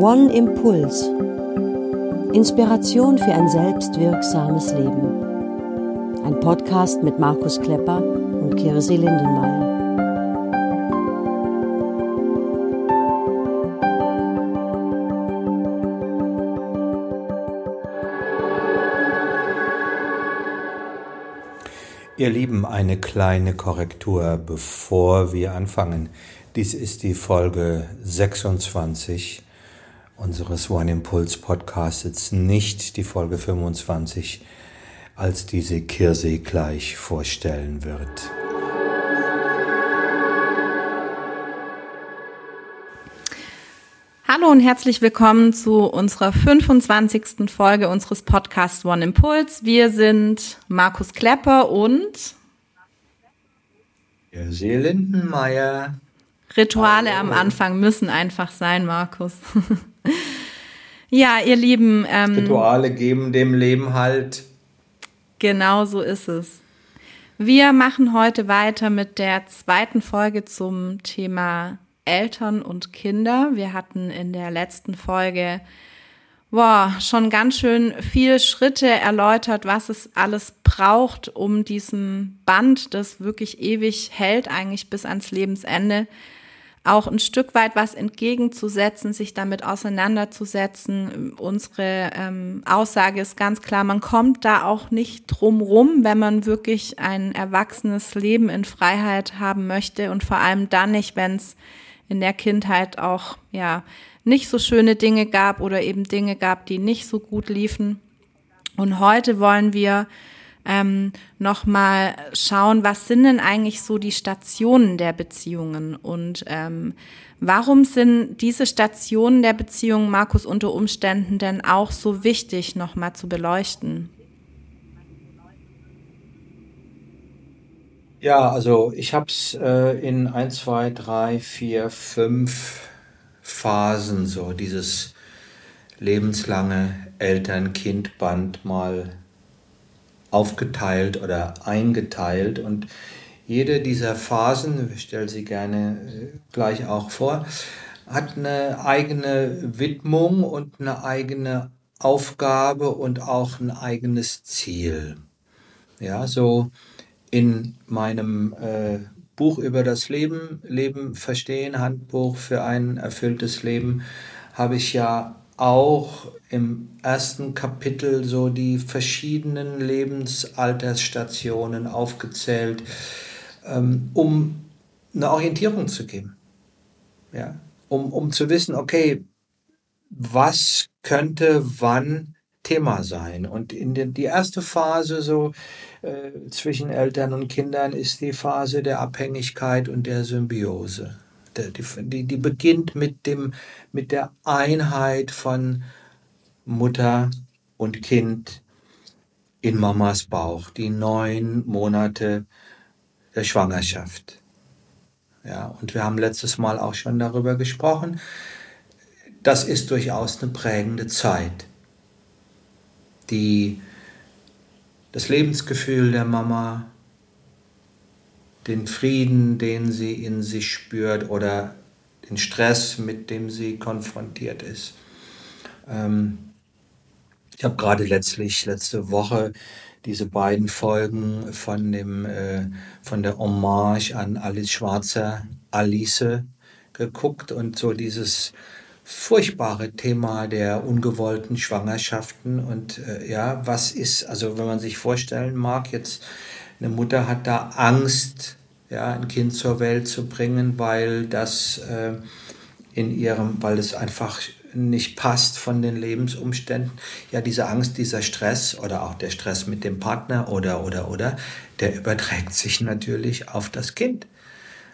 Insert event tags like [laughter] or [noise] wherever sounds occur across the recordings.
One Impuls. Inspiration für ein selbstwirksames Leben. Ein Podcast mit Markus Klepper und Kirsi Lindenmeier. Ihr Lieben, eine kleine Korrektur, bevor wir anfangen. Dies ist die Folge 26 unseres One Impulse Podcasts, nicht die Folge 25, als diese Kirse gleich vorstellen wird. Und herzlich willkommen zu unserer 25. Folge unseres Podcasts One Impulse. Wir sind Markus Klepper und Kirsi Lindenmeier. Rituale Hallo. am Anfang müssen einfach sein, Markus. [laughs] ja, ihr Lieben. Ähm, Rituale geben dem Leben halt. Genau so ist es. Wir machen heute weiter mit der zweiten Folge zum Thema Eltern und Kinder. Wir hatten in der letzten Folge boah, schon ganz schön viele Schritte erläutert, was es alles braucht, um diesem Band, das wirklich ewig hält, eigentlich bis ans Lebensende, auch ein Stück weit was entgegenzusetzen, sich damit auseinanderzusetzen. Unsere ähm, Aussage ist ganz klar, man kommt da auch nicht drum rum, wenn man wirklich ein erwachsenes Leben in Freiheit haben möchte und vor allem dann nicht, wenn es in der Kindheit auch ja nicht so schöne Dinge gab oder eben Dinge gab, die nicht so gut liefen. Und heute wollen wir ähm, nochmal schauen, was sind denn eigentlich so die Stationen der Beziehungen und ähm, warum sind diese Stationen der Beziehungen, Markus, unter Umständen denn auch so wichtig nochmal zu beleuchten? Ja, also ich habe es äh, in 1, 2, 3, 4, 5 Phasen so dieses lebenslange Eltern-Kind-Band mal aufgeteilt oder eingeteilt und jede dieser Phasen, ich stelle sie gerne äh, gleich auch vor, hat eine eigene Widmung und eine eigene Aufgabe und auch ein eigenes Ziel. Ja, so in meinem äh, Buch über das Leben, Leben verstehen, Handbuch für ein erfülltes Leben, habe ich ja auch im ersten Kapitel so die verschiedenen Lebensaltersstationen aufgezählt, ähm, um eine Orientierung zu geben. Ja? Um, um zu wissen, okay, was könnte wann Thema sein. Und in den, die erste Phase so äh, zwischen Eltern und Kindern ist die Phase der Abhängigkeit und der Symbiose die, die beginnt mit, dem, mit der Einheit von Mutter und Kind in Mamas Bauch, die neun Monate der Schwangerschaft. Ja, und wir haben letztes Mal auch schon darüber gesprochen. Das ist durchaus eine prägende Zeit, die das Lebensgefühl der Mama den Frieden, den sie in sich spürt oder den Stress, mit dem sie konfrontiert ist. Ähm, ich habe gerade letztlich letzte Woche diese beiden Folgen von dem äh, von der Hommage an Alice Schwarzer Alice geguckt und so dieses furchtbare Thema der ungewollten Schwangerschaften und äh, ja, was ist, also wenn man sich vorstellen mag, jetzt eine Mutter hat da Angst, ja, ein Kind zur Welt zu bringen, weil das äh, in ihrem, weil es einfach nicht passt von den Lebensumständen. Ja, diese Angst, dieser Stress oder auch der Stress mit dem Partner oder, oder, oder, der überträgt sich natürlich auf das Kind.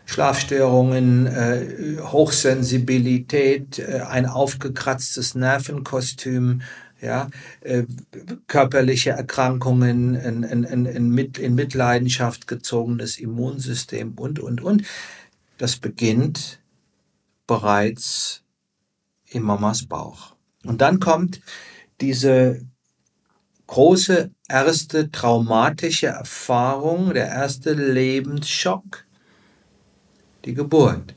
Schlafstörungen, äh, Hochsensibilität, äh, ein aufgekratztes Nervenkostüm, ja, äh, körperliche Erkrankungen, ein, ein, ein, ein mit, in Mitleidenschaft gezogenes Immunsystem und, und, und. Das beginnt bereits in Mamas Bauch. Und dann kommt diese große erste traumatische Erfahrung, der erste Lebensschock, die Geburt.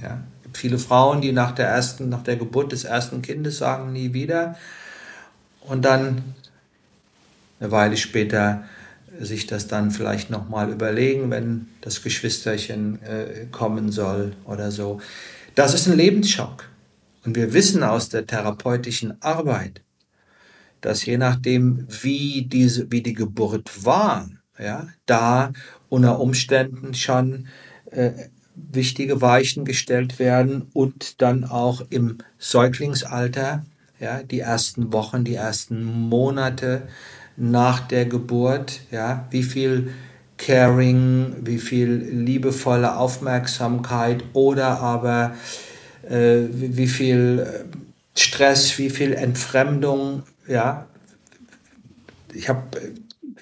Ja, es gibt viele Frauen, die nach der ersten, nach der Geburt des ersten Kindes sagen nie wieder und dann eine Weile später sich das dann vielleicht nochmal überlegen, wenn das Geschwisterchen äh, kommen soll oder so. Das ist ein Lebensschock. Und wir wissen aus der therapeutischen Arbeit, dass je nachdem, wie, diese, wie die Geburt war, ja, da unter Umständen schon äh, wichtige Weichen gestellt werden und dann auch im Säuglingsalter, ja, die ersten Wochen, die ersten Monate nach der Geburt, ja, wie viel Caring, wie viel liebevolle Aufmerksamkeit oder aber äh, wie, viel Stress, wie viel Entfremdung, ja. Ich habe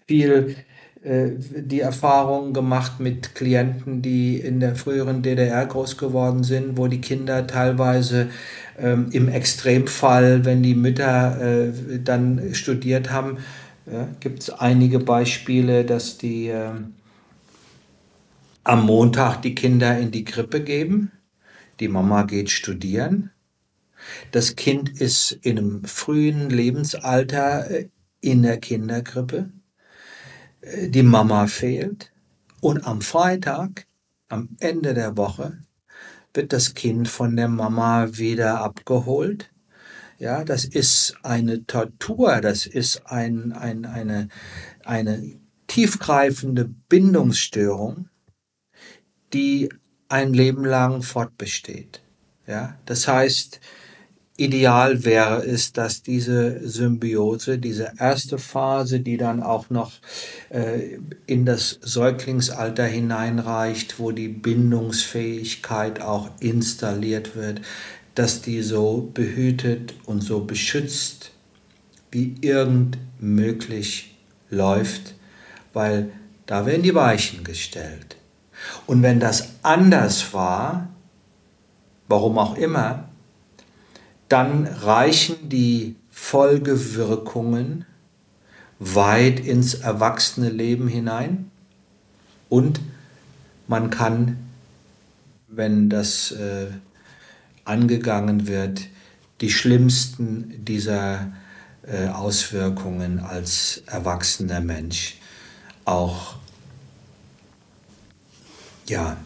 viel äh, die Erfahrung gemacht mit Klienten, die in der früheren DDR groß geworden sind, wo die Kinder teilweise ähm, im Extremfall, wenn die Mütter äh, dann studiert haben, ja, gibt es einige Beispiele, dass die äh, am Montag die Kinder in die Krippe geben, die Mama geht studieren, das Kind ist in einem frühen Lebensalter äh, in der Kinderkrippe die Mama fehlt und am Freitag, am Ende der Woche, wird das Kind von der Mama wieder abgeholt. Ja, das ist eine Tortur, das ist ein, ein, eine, eine tiefgreifende Bindungsstörung, die ein Leben lang fortbesteht. Ja, das heißt, Ideal wäre es, dass diese Symbiose, diese erste Phase, die dann auch noch äh, in das Säuglingsalter hineinreicht, wo die Bindungsfähigkeit auch installiert wird, dass die so behütet und so beschützt wie irgend möglich läuft, weil da werden die Weichen gestellt. Und wenn das anders war, warum auch immer, dann reichen die Folgewirkungen weit ins erwachsene Leben hinein und man kann, wenn das äh, angegangen wird, die schlimmsten dieser äh, Auswirkungen als erwachsener Mensch auch ja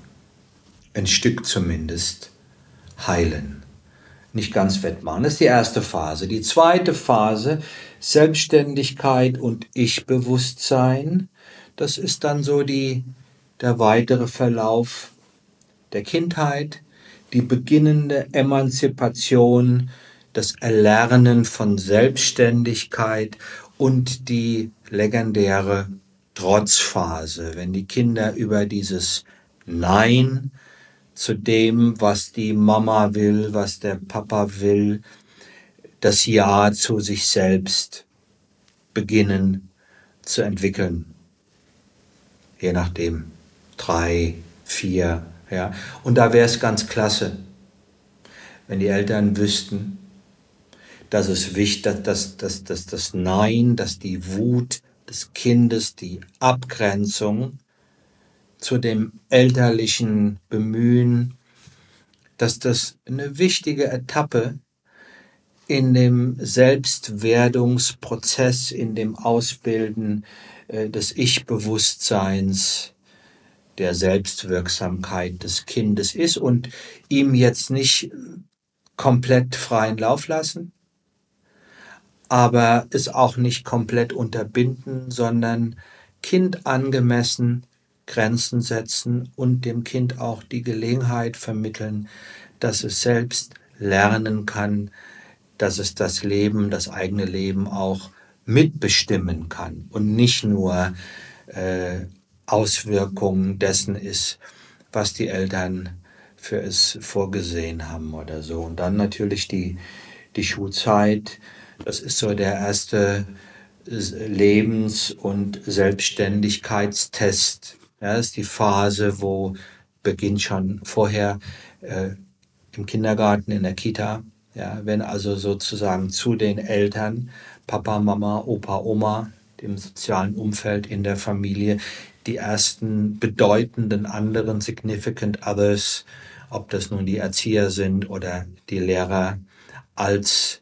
ein Stück zumindest heilen nicht ganz wettmachen. Das ist die erste Phase. Die zweite Phase, Selbstständigkeit und Ich-Bewusstsein, das ist dann so die, der weitere Verlauf der Kindheit, die beginnende Emanzipation, das Erlernen von Selbstständigkeit und die legendäre Trotzphase, wenn die Kinder über dieses Nein zu dem, was die Mama will, was der Papa will, das Ja zu sich selbst beginnen zu entwickeln. Je nachdem, drei, vier, ja. Und da wäre es ganz klasse, wenn die Eltern wüssten, dass es wichtig, dass, dass, dass das Nein, dass die Wut des Kindes, die Abgrenzung zu dem elterlichen Bemühen, dass das eine wichtige Etappe in dem Selbstwerdungsprozess, in dem Ausbilden äh, des Ich-Bewusstseins, der Selbstwirksamkeit des Kindes ist und ihm jetzt nicht komplett freien Lauf lassen, aber es auch nicht komplett unterbinden, sondern kindangemessen Grenzen setzen und dem Kind auch die Gelegenheit vermitteln, dass es selbst lernen kann, dass es das Leben, das eigene Leben auch mitbestimmen kann und nicht nur äh, Auswirkungen dessen ist, was die Eltern für es vorgesehen haben oder so. Und dann natürlich die, die Schulzeit, das ist so der erste Lebens- und Selbstständigkeitstest ja, das ist die Phase, wo beginnt schon vorher äh, im Kindergarten, in der Kita. Ja, wenn also sozusagen zu den Eltern, Papa, Mama, Opa, Oma, dem sozialen Umfeld in der Familie, die ersten bedeutenden anderen significant others, ob das nun die Erzieher sind oder die Lehrer, als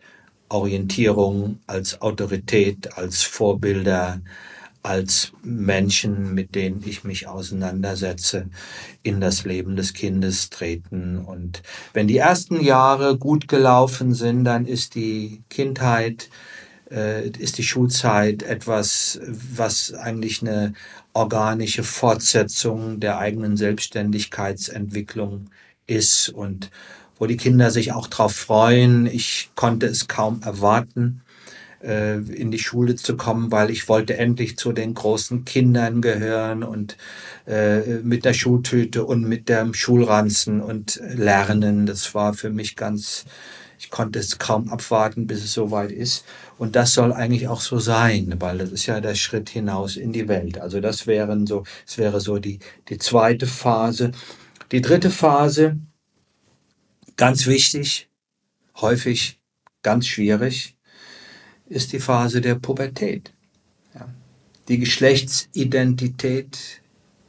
Orientierung, als Autorität, als Vorbilder, als Menschen, mit denen ich mich auseinandersetze, in das Leben des Kindes treten. Und wenn die ersten Jahre gut gelaufen sind, dann ist die Kindheit, äh, ist die Schulzeit etwas, was eigentlich eine organische Fortsetzung der eigenen Selbstständigkeitsentwicklung ist und wo die Kinder sich auch drauf freuen. Ich konnte es kaum erwarten, äh, in die Schule zu kommen, weil ich wollte endlich zu den großen Kindern gehören und äh, mit der Schultüte und mit dem Schulranzen und lernen. Das war für mich ganz, ich konnte es kaum abwarten, bis es soweit ist. Und das soll eigentlich auch so sein, weil das ist ja der Schritt hinaus in die Welt. Also das wären so, es wäre so die, die zweite Phase. Die dritte Phase, ganz wichtig, häufig ganz schwierig, ist die Phase der Pubertät. Ja. Die Geschlechtsidentität,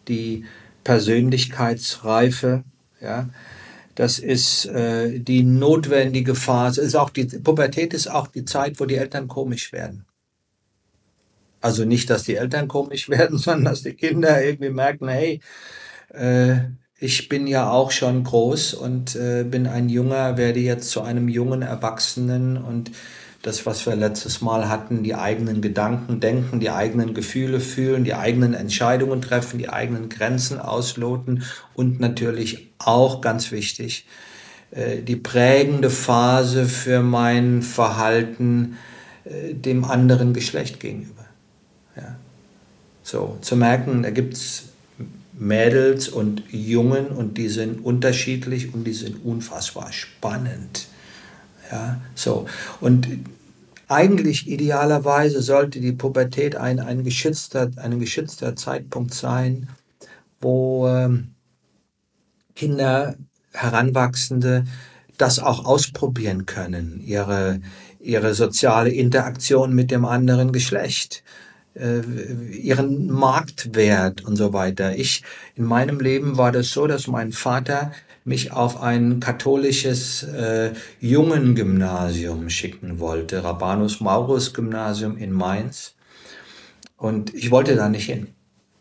die Persönlichkeitsreife, ja, das ist äh, die notwendige Phase. Ist auch die Pubertät ist auch die Zeit, wo die Eltern komisch werden. Also nicht, dass die Eltern komisch [laughs] werden, sondern dass die Kinder irgendwie merken, hey, äh, ich bin ja auch schon groß und äh, bin ein Junger, werde jetzt zu einem jungen Erwachsenen und das, was wir letztes Mal hatten, die eigenen Gedanken denken, die eigenen Gefühle fühlen, die eigenen Entscheidungen treffen, die eigenen Grenzen ausloten und natürlich auch ganz wichtig, äh, die prägende Phase für mein Verhalten äh, dem anderen Geschlecht gegenüber. Ja. So, zu merken, da gibt es Mädels und Jungen und die sind unterschiedlich und die sind unfassbar spannend. Ja, so. Und eigentlich idealerweise sollte die Pubertät ein, ein, geschützter, ein geschützter Zeitpunkt sein, wo ähm, Kinder, Heranwachsende das auch ausprobieren können, ihre, ihre soziale Interaktion mit dem anderen Geschlecht, äh, ihren Marktwert und so weiter. Ich, in meinem Leben war das so, dass mein Vater mich auf ein katholisches äh, Jungengymnasium schicken wollte, Rabanus Maurus Gymnasium in Mainz. Und ich wollte da nicht hin.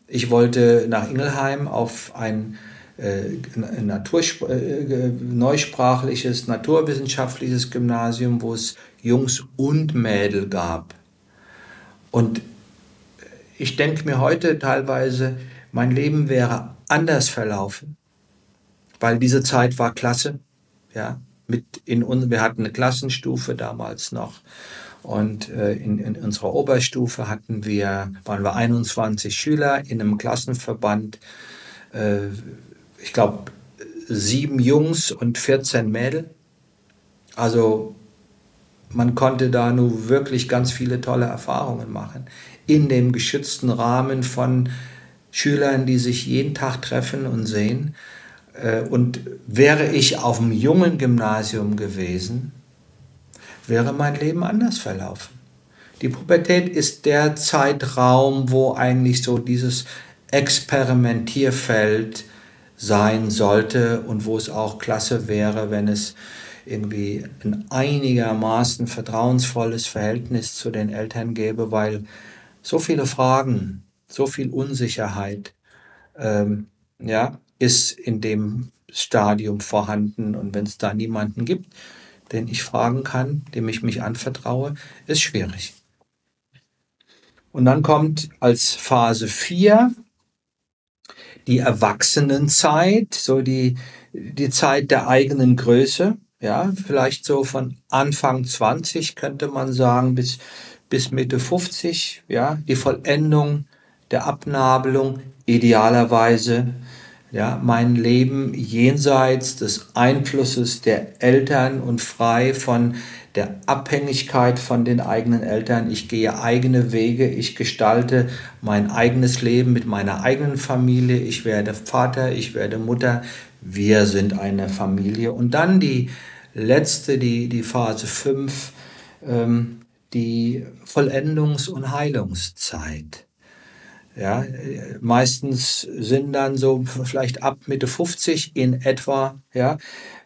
Ich wollte nach Ingelheim auf ein äh, Naturspr äh, neusprachliches, naturwissenschaftliches Gymnasium, wo es Jungs und Mädel gab. Und ich denke mir heute teilweise, mein Leben wäre anders verlaufen, weil diese Zeit war klasse. Ja, mit in uns, wir hatten eine Klassenstufe damals noch. Und äh, in, in unserer Oberstufe hatten wir, waren wir 21 Schüler in einem Klassenverband. Äh, ich glaube, sieben Jungs und 14 Mädel. Also man konnte da nur wirklich ganz viele tolle Erfahrungen machen. In dem geschützten Rahmen von Schülern, die sich jeden Tag treffen und sehen. Äh, und wäre ich auf dem jungen Gymnasium gewesen, wäre mein Leben anders verlaufen. Die Pubertät ist der Zeitraum, wo eigentlich so dieses Experimentierfeld sein sollte und wo es auch klasse wäre, wenn es irgendwie ein einigermaßen vertrauensvolles Verhältnis zu den Eltern gäbe, weil so viele Fragen, so viel Unsicherheit, ähm, ja, ist in dem Stadium vorhanden. Und wenn es da niemanden gibt, den ich fragen kann, dem ich mich anvertraue, ist schwierig. Und dann kommt als Phase 4 die Erwachsenenzeit, so die, die Zeit der eigenen Größe, ja, vielleicht so von Anfang 20 könnte man sagen bis, bis Mitte 50, ja, die Vollendung der Abnabelung idealerweise ja, mein Leben jenseits des Einflusses der Eltern und frei von der Abhängigkeit von den eigenen Eltern. Ich gehe eigene Wege, ich gestalte mein eigenes Leben mit meiner eigenen Familie. Ich werde Vater, ich werde Mutter. Wir sind eine Familie. Und dann die letzte, die, die Phase 5, ähm, die Vollendungs- und Heilungszeit. Ja, meistens sind dann so vielleicht ab Mitte 50 in etwa, ja,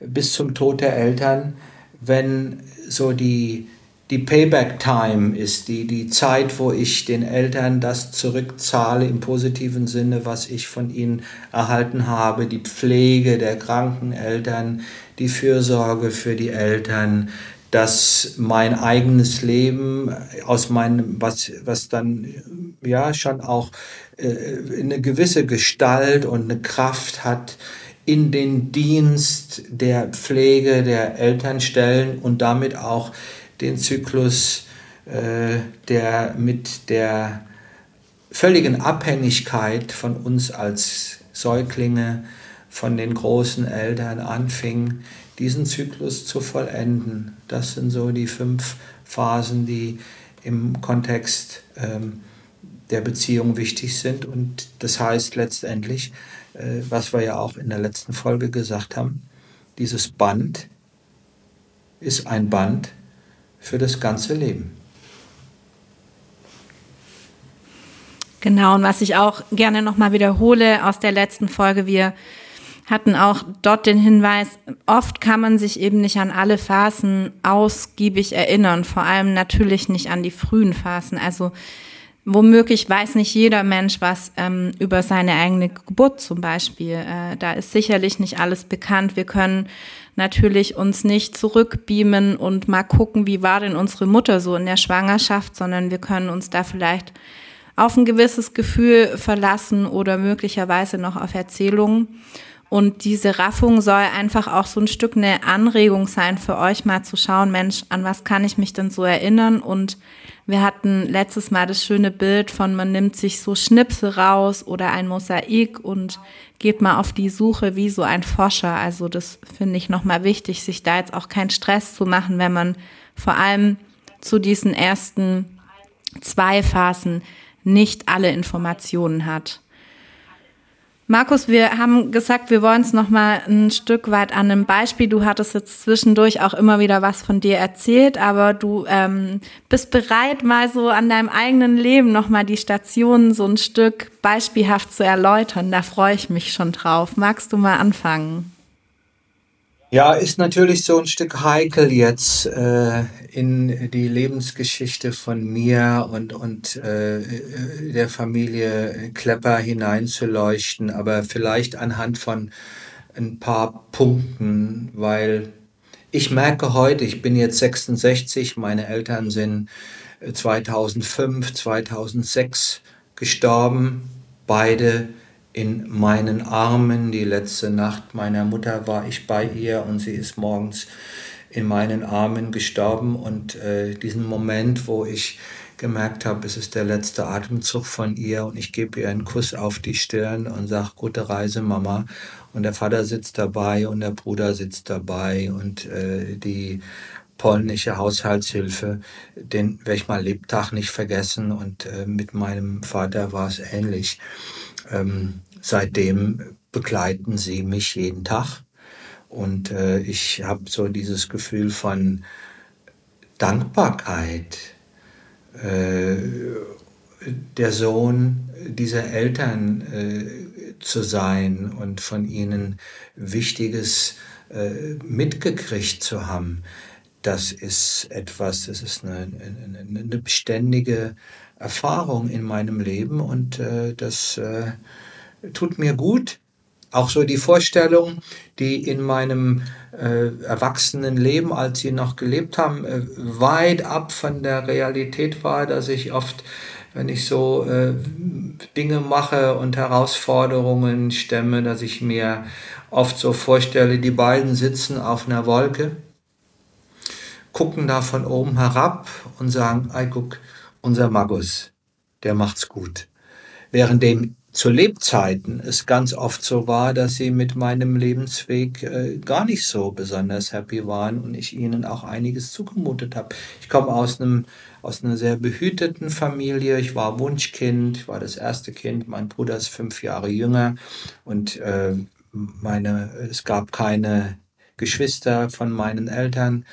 bis zum Tod der Eltern, wenn so die, die Payback-Time ist, die, die Zeit, wo ich den Eltern das zurückzahle im positiven Sinne, was ich von ihnen erhalten habe, die Pflege der kranken Eltern, die Fürsorge für die Eltern, dass mein eigenes Leben aus meinem, was, was dann ja schon auch äh, eine gewisse Gestalt und eine Kraft hat, in den Dienst der Pflege der Eltern stellen und damit auch den Zyklus äh, der mit der völligen Abhängigkeit von uns als Säuglinge, von den großen Eltern anfing, diesen Zyklus zu vollenden. Das sind so die fünf Phasen, die im Kontext ähm, der Beziehung wichtig sind. Und das heißt letztendlich, äh, was wir ja auch in der letzten Folge gesagt haben, dieses Band ist ein Band für das ganze Leben. Genau, und was ich auch gerne nochmal wiederhole aus der letzten Folge, wir hatten auch dort den Hinweis, oft kann man sich eben nicht an alle Phasen ausgiebig erinnern, vor allem natürlich nicht an die frühen Phasen. Also womöglich weiß nicht jeder Mensch was ähm, über seine eigene Geburt zum Beispiel. Äh, da ist sicherlich nicht alles bekannt. Wir können natürlich uns nicht zurückbeamen und mal gucken, wie war denn unsere Mutter so in der Schwangerschaft, sondern wir können uns da vielleicht auf ein gewisses Gefühl verlassen oder möglicherweise noch auf Erzählungen. Und diese Raffung soll einfach auch so ein Stück eine Anregung sein für euch mal zu schauen, Mensch, an was kann ich mich denn so erinnern? Und wir hatten letztes Mal das schöne Bild von, man nimmt sich so Schnipsel raus oder ein Mosaik und geht mal auf die Suche wie so ein Forscher. Also das finde ich nochmal wichtig, sich da jetzt auch keinen Stress zu machen, wenn man vor allem zu diesen ersten zwei Phasen nicht alle Informationen hat. Markus, wir haben gesagt, wir wollen es noch mal ein Stück weit an einem Beispiel. Du hattest jetzt zwischendurch auch immer wieder was von dir erzählt, aber du ähm, bist bereit, mal so an deinem eigenen Leben noch mal die Stationen so ein Stück beispielhaft zu erläutern. Da freue ich mich schon drauf. Magst du mal anfangen? Ja, ist natürlich so ein Stück heikel jetzt äh, in die Lebensgeschichte von mir und, und äh, der Familie Klepper hineinzuleuchten, aber vielleicht anhand von ein paar Punkten, weil ich merke heute, ich bin jetzt 66, meine Eltern sind 2005, 2006 gestorben, beide in meinen Armen. Die letzte Nacht meiner Mutter war ich bei ihr und sie ist morgens in meinen Armen gestorben. Und äh, diesen Moment, wo ich gemerkt habe, es ist der letzte Atemzug von ihr und ich gebe ihr einen Kuss auf die Stirn und sage, gute Reise, Mama. Und der Vater sitzt dabei und der Bruder sitzt dabei und äh, die polnische Haushaltshilfe, den werde ich mal Lebtag nicht vergessen und äh, mit meinem Vater war es ähnlich. Ähm, seitdem begleiten sie mich jeden Tag. Und äh, ich habe so dieses Gefühl von Dankbarkeit, äh, der Sohn dieser Eltern äh, zu sein und von ihnen Wichtiges äh, mitgekriegt zu haben. Das ist etwas, das ist eine, eine, eine beständige Erfahrung in meinem Leben und äh, das äh, tut mir gut. Auch so die Vorstellung, die in meinem äh, Erwachsenenleben, als sie noch gelebt haben, äh, weit ab von der Realität war, dass ich oft, wenn ich so äh, Dinge mache und Herausforderungen stemme, dass ich mir oft so vorstelle, die beiden sitzen auf einer Wolke, gucken da von oben herab und sagen, ey, guck, unser Magus, der macht's gut. Währenddem zu Lebzeiten es ganz oft so war, dass sie mit meinem Lebensweg äh, gar nicht so besonders happy waren und ich ihnen auch einiges zugemutet habe. Ich komme aus einem aus einer sehr behüteten Familie. Ich war Wunschkind, ich war das erste Kind. Mein Bruder ist fünf Jahre jünger und äh, meine es gab keine Geschwister von meinen Eltern.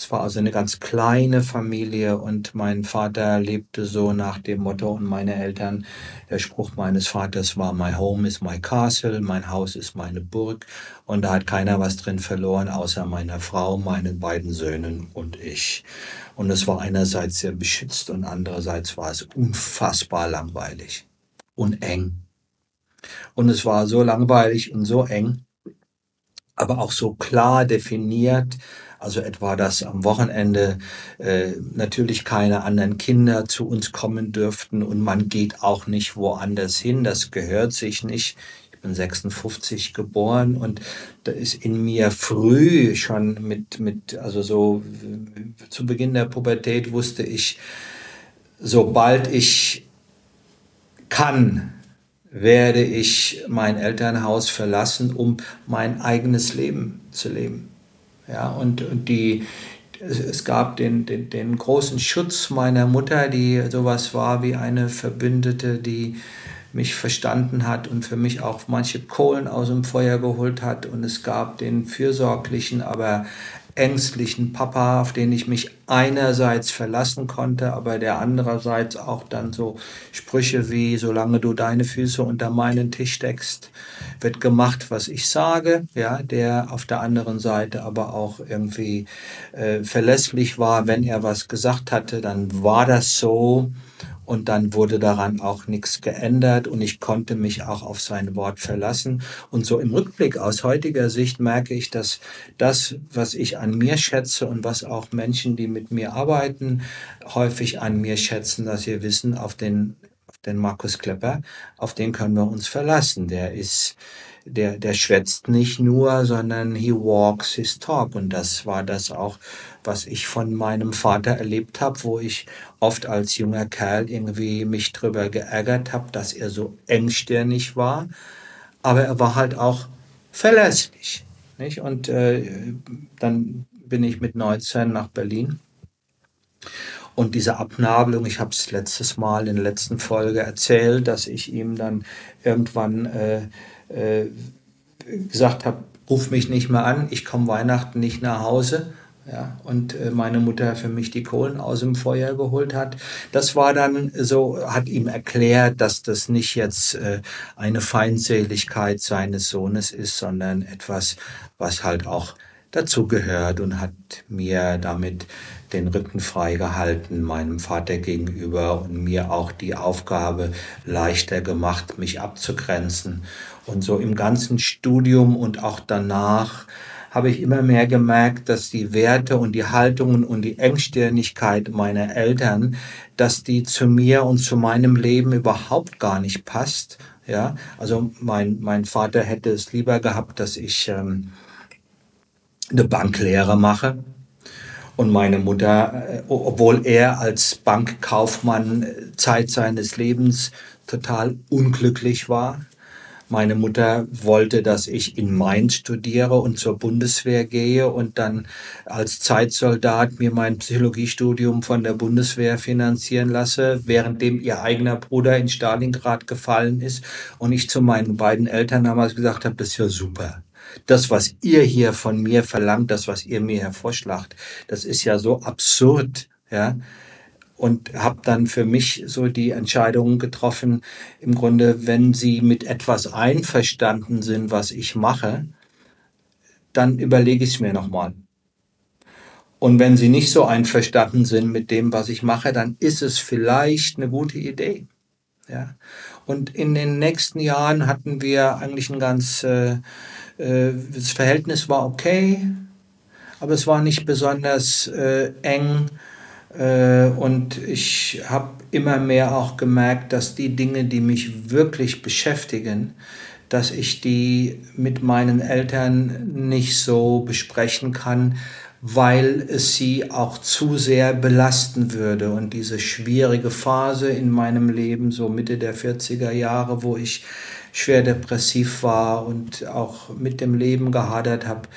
Es war also eine ganz kleine Familie und mein Vater lebte so nach dem Motto und meine Eltern, der Spruch meines Vaters war, My home is my castle, mein Haus ist meine Burg und da hat keiner was drin verloren, außer meiner Frau, meinen beiden Söhnen und ich. Und es war einerseits sehr beschützt und andererseits war es unfassbar langweilig und eng. Und es war so langweilig und so eng, aber auch so klar definiert, also etwa, dass am Wochenende äh, natürlich keine anderen Kinder zu uns kommen dürften und man geht auch nicht woanders hin, das gehört sich nicht. Ich bin 56 geboren und da ist in mir früh schon mit, mit, also so zu Beginn der Pubertät wusste ich, sobald ich kann, werde ich mein Elternhaus verlassen, um mein eigenes Leben zu leben. Ja, und, und die, es gab den, den, den großen Schutz meiner Mutter, die sowas war wie eine Verbündete, die mich verstanden hat und für mich auch manche Kohlen aus dem Feuer geholt hat. Und es gab den fürsorglichen, aber ängstlichen Papa, auf den ich mich einerseits verlassen konnte, aber der andererseits auch dann so Sprüche wie, solange du deine Füße unter meinen Tisch steckst, wird gemacht, was ich sage, ja, der auf der anderen Seite aber auch irgendwie äh, verlässlich war, wenn er was gesagt hatte, dann war das so und dann wurde daran auch nichts geändert und ich konnte mich auch auf sein Wort verlassen. Und so im Rückblick aus heutiger Sicht merke ich, dass das, was ich an mir schätze und was auch Menschen, die mit mir arbeiten, häufig an mir schätzen, dass sie wissen, auf den, auf den Markus Klepper, auf den können wir uns verlassen. Der ist, der, der schwätzt nicht nur, sondern he walks his talk. Und das war das auch, was ich von meinem Vater erlebt habe, wo ich oft als junger Kerl irgendwie mich drüber geärgert habe, dass er so engstirnig war. Aber er war halt auch verlässlich. Nicht? Und äh, dann bin ich mit 19 nach Berlin. Und diese Abnabelung, ich habe es letztes Mal in der letzten Folge erzählt, dass ich ihm dann irgendwann äh, äh, gesagt habe, ruf mich nicht mehr an, ich komme Weihnachten nicht nach Hause. Ja, und äh, meine Mutter für mich die Kohlen aus dem Feuer geholt hat. Das war dann so, hat ihm erklärt, dass das nicht jetzt äh, eine Feindseligkeit seines Sohnes ist, sondern etwas, was halt auch dazugehört und hat mir damit den Rücken frei gehalten meinem Vater gegenüber und mir auch die Aufgabe leichter gemacht, mich abzugrenzen. Und so im ganzen Studium und auch danach habe ich immer mehr gemerkt, dass die Werte und die Haltungen und die Engstirnigkeit meiner Eltern, dass die zu mir und zu meinem Leben überhaupt gar nicht passt. Ja, also mein, mein Vater hätte es lieber gehabt, dass ich ähm, eine Banklehre mache. Und meine Mutter, äh, obwohl er als Bankkaufmann äh, Zeit seines Lebens total unglücklich war, meine Mutter wollte, dass ich in Mainz studiere und zur Bundeswehr gehe und dann als Zeitsoldat mir mein Psychologiestudium von der Bundeswehr finanzieren lasse, währenddem ihr eigener Bruder in Stalingrad gefallen ist und ich zu meinen beiden Eltern damals gesagt habe, das ist ja super. Das, was ihr hier von mir verlangt, das, was ihr mir hervorschlagt, das ist ja so absurd, ja und habe dann für mich so die Entscheidung getroffen, im Grunde, wenn Sie mit etwas einverstanden sind, was ich mache, dann überlege ich es mir nochmal. Und wenn Sie nicht so einverstanden sind mit dem, was ich mache, dann ist es vielleicht eine gute Idee. Ja. Und in den nächsten Jahren hatten wir eigentlich ein ganz, äh, das Verhältnis war okay, aber es war nicht besonders äh, eng äh, und ich habe immer mehr auch gemerkt, dass die Dinge, die mich wirklich beschäftigen, dass ich die mit meinen Eltern nicht so besprechen kann, weil es sie auch zu sehr belasten würde. Und diese schwierige Phase in meinem Leben, so Mitte der 40er Jahre, wo ich schwer depressiv war und auch mit dem Leben gehadert habe,